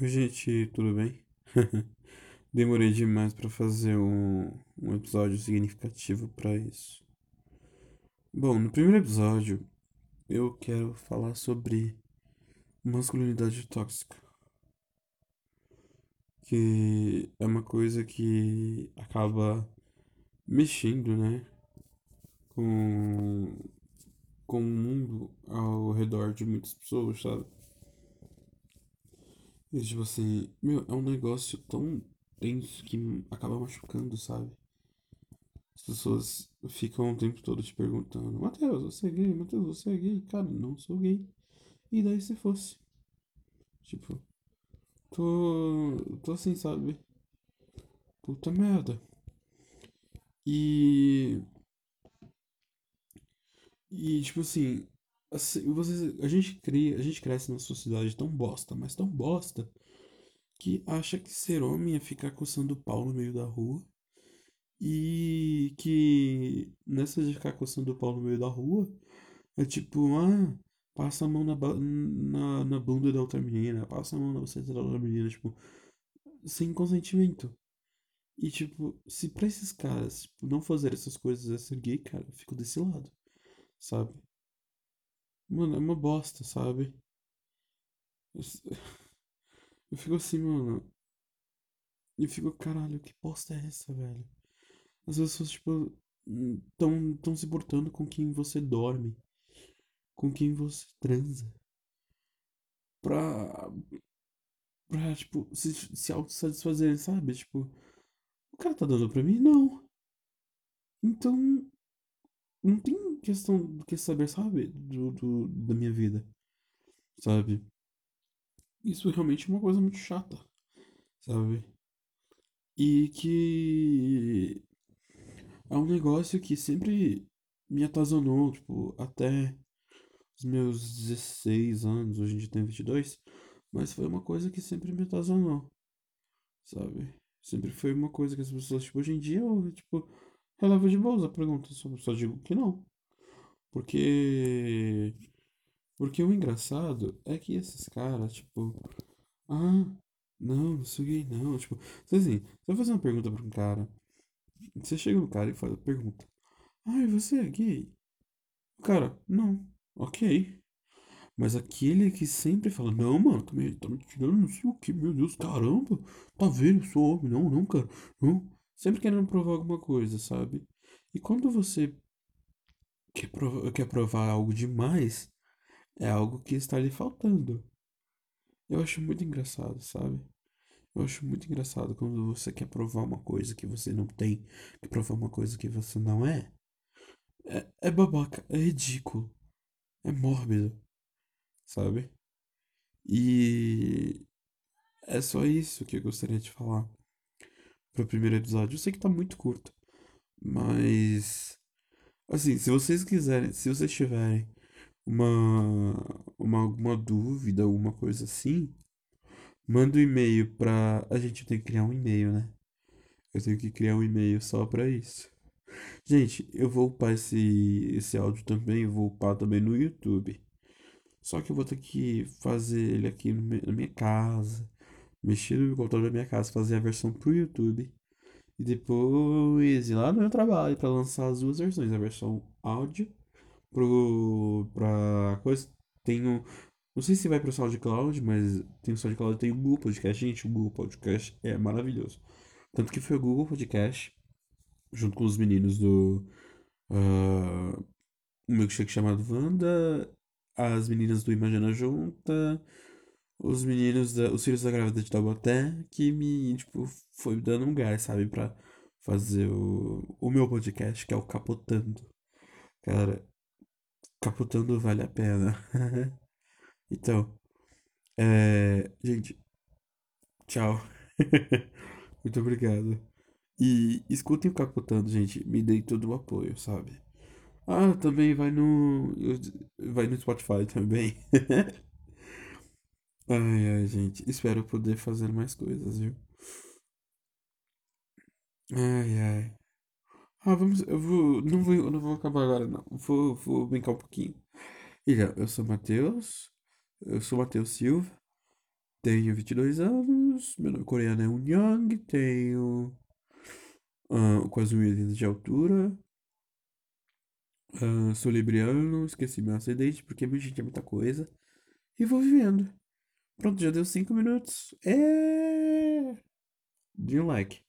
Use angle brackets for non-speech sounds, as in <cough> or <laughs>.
Oi, gente, tudo bem? <laughs> Demorei demais pra fazer um, um episódio significativo pra isso. Bom, no primeiro episódio, eu quero falar sobre masculinidade tóxica, que é uma coisa que acaba mexendo, né, com, com o mundo ao redor de muitas pessoas, sabe? E, tipo assim, meu, é um negócio tão tenso que acaba machucando, sabe? As pessoas ficam o tempo todo te perguntando: Matheus, você é gay? Matheus, você é gay? Cara, não sou gay. E daí se fosse? Tipo, tô. tô assim, sabe? Puta merda. E. E, tipo assim. Assim você, a gente cria, a gente cresce numa sociedade tão bosta, mas tão bosta que acha que ser homem é ficar coçando o pau no meio da rua e que nessa de ficar coçando o pau no meio da rua é tipo, ah, passa a mão na, na, na bunda da outra menina, passa a mão na buceta da outra menina, tipo, sem consentimento. E tipo, se pra esses caras tipo, não fazer essas coisas é ser gay, cara, eu fico desse lado, sabe? Mano, é uma bosta, sabe? Eu, <laughs> eu fico assim, mano. E fico, caralho, que bosta é essa, velho? As pessoas, tipo, tão, tão se portando com quem você dorme, com quem você transa, pra, pra tipo, se, se autossatisfazer, sabe? Tipo, o cara tá dando pra mim? Não. Então, não tem questão do que saber, sabe? Do, do, da minha vida, sabe? Isso realmente é uma coisa muito chata, sabe? E que é um negócio que sempre me atazanou, tipo, até os meus 16 anos, hoje em dia tenho 22, mas foi uma coisa que sempre me atazanou, sabe? Sempre foi uma coisa que as pessoas, tipo, hoje em dia eu, tipo, relevo de boas a pergunta, só, só digo que não. Porque. Porque o engraçado é que esses caras, tipo, ah, não, não sou gay, não. Tipo, assim, você vai fazer uma pergunta pra um cara. Você chega no cara e faz a pergunta. Ai, você é gay? O cara, não. Ok. Mas aquele que sempre fala, não, mano, tá me, tá me tirando não sei o que, meu Deus, caramba, tá vendo, eu sou homem, não, não, cara, não. Sempre querendo provar alguma coisa, sabe? E quando você quer provar, quer provar algo demais, é algo que está lhe faltando. Eu acho muito engraçado, sabe? Eu acho muito engraçado quando você quer provar uma coisa que você não tem, quer provar uma coisa que você não é. É, é babaca, é ridículo, é mórbido, sabe? E é só isso que eu gostaria de falar pro primeiro episódio. Eu sei que tá muito curto, mas assim, se vocês quiserem, se vocês tiverem uma, uma alguma dúvida, alguma coisa assim, manda um e-mail pra. A gente tem que criar um e-mail, né? Eu tenho que criar um e-mail só pra isso. Gente, eu vou upar esse, esse áudio também, eu vou upar também no YouTube. Só que eu vou ter que fazer ele aqui na minha casa, mexer no computador da minha casa, fazer a versão pro YouTube. E depois ir lá no meu trabalho para lançar as duas versões, a versão áudio pro, pra coisa. Tenho. Não sei se vai pro SoundCloud, mas tem o SoundCloud tem o Google Podcast. Gente, o Google Podcast é maravilhoso. Tanto que foi o Google Podcast, junto com os meninos do. Uh, um milkshake chamado Wanda, as meninas do Imagina Junta, os meninos, da, os filhos da grávida de Taubaté, que me, tipo, foi dando um gás, sabe, pra fazer o, o meu podcast, que é o Capotando. Cara, Capotando vale a pena. <laughs> Então, é... gente, tchau. <laughs> Muito obrigado. E escutem o Capotando, gente. Me deem todo o apoio, sabe? Ah, também vai no. Vai no Spotify também. <laughs> Ai, ai, gente. Espero poder fazer mais coisas, viu? Ai, ai. Ah, vamos. Eu vou. Não vou, eu não vou acabar agora, não. Vou, vou brincar um pouquinho. Então, eu sou Matheus. Eu sou Matheus Silva. Tenho 22 anos, meu nome coreano é Young, tenho uh, quase um metro de altura, uh, sou libriano, esqueci meu acidente porque gente é muita coisa, e vou vivendo. Pronto, já deu 5 minutos. É. De um like.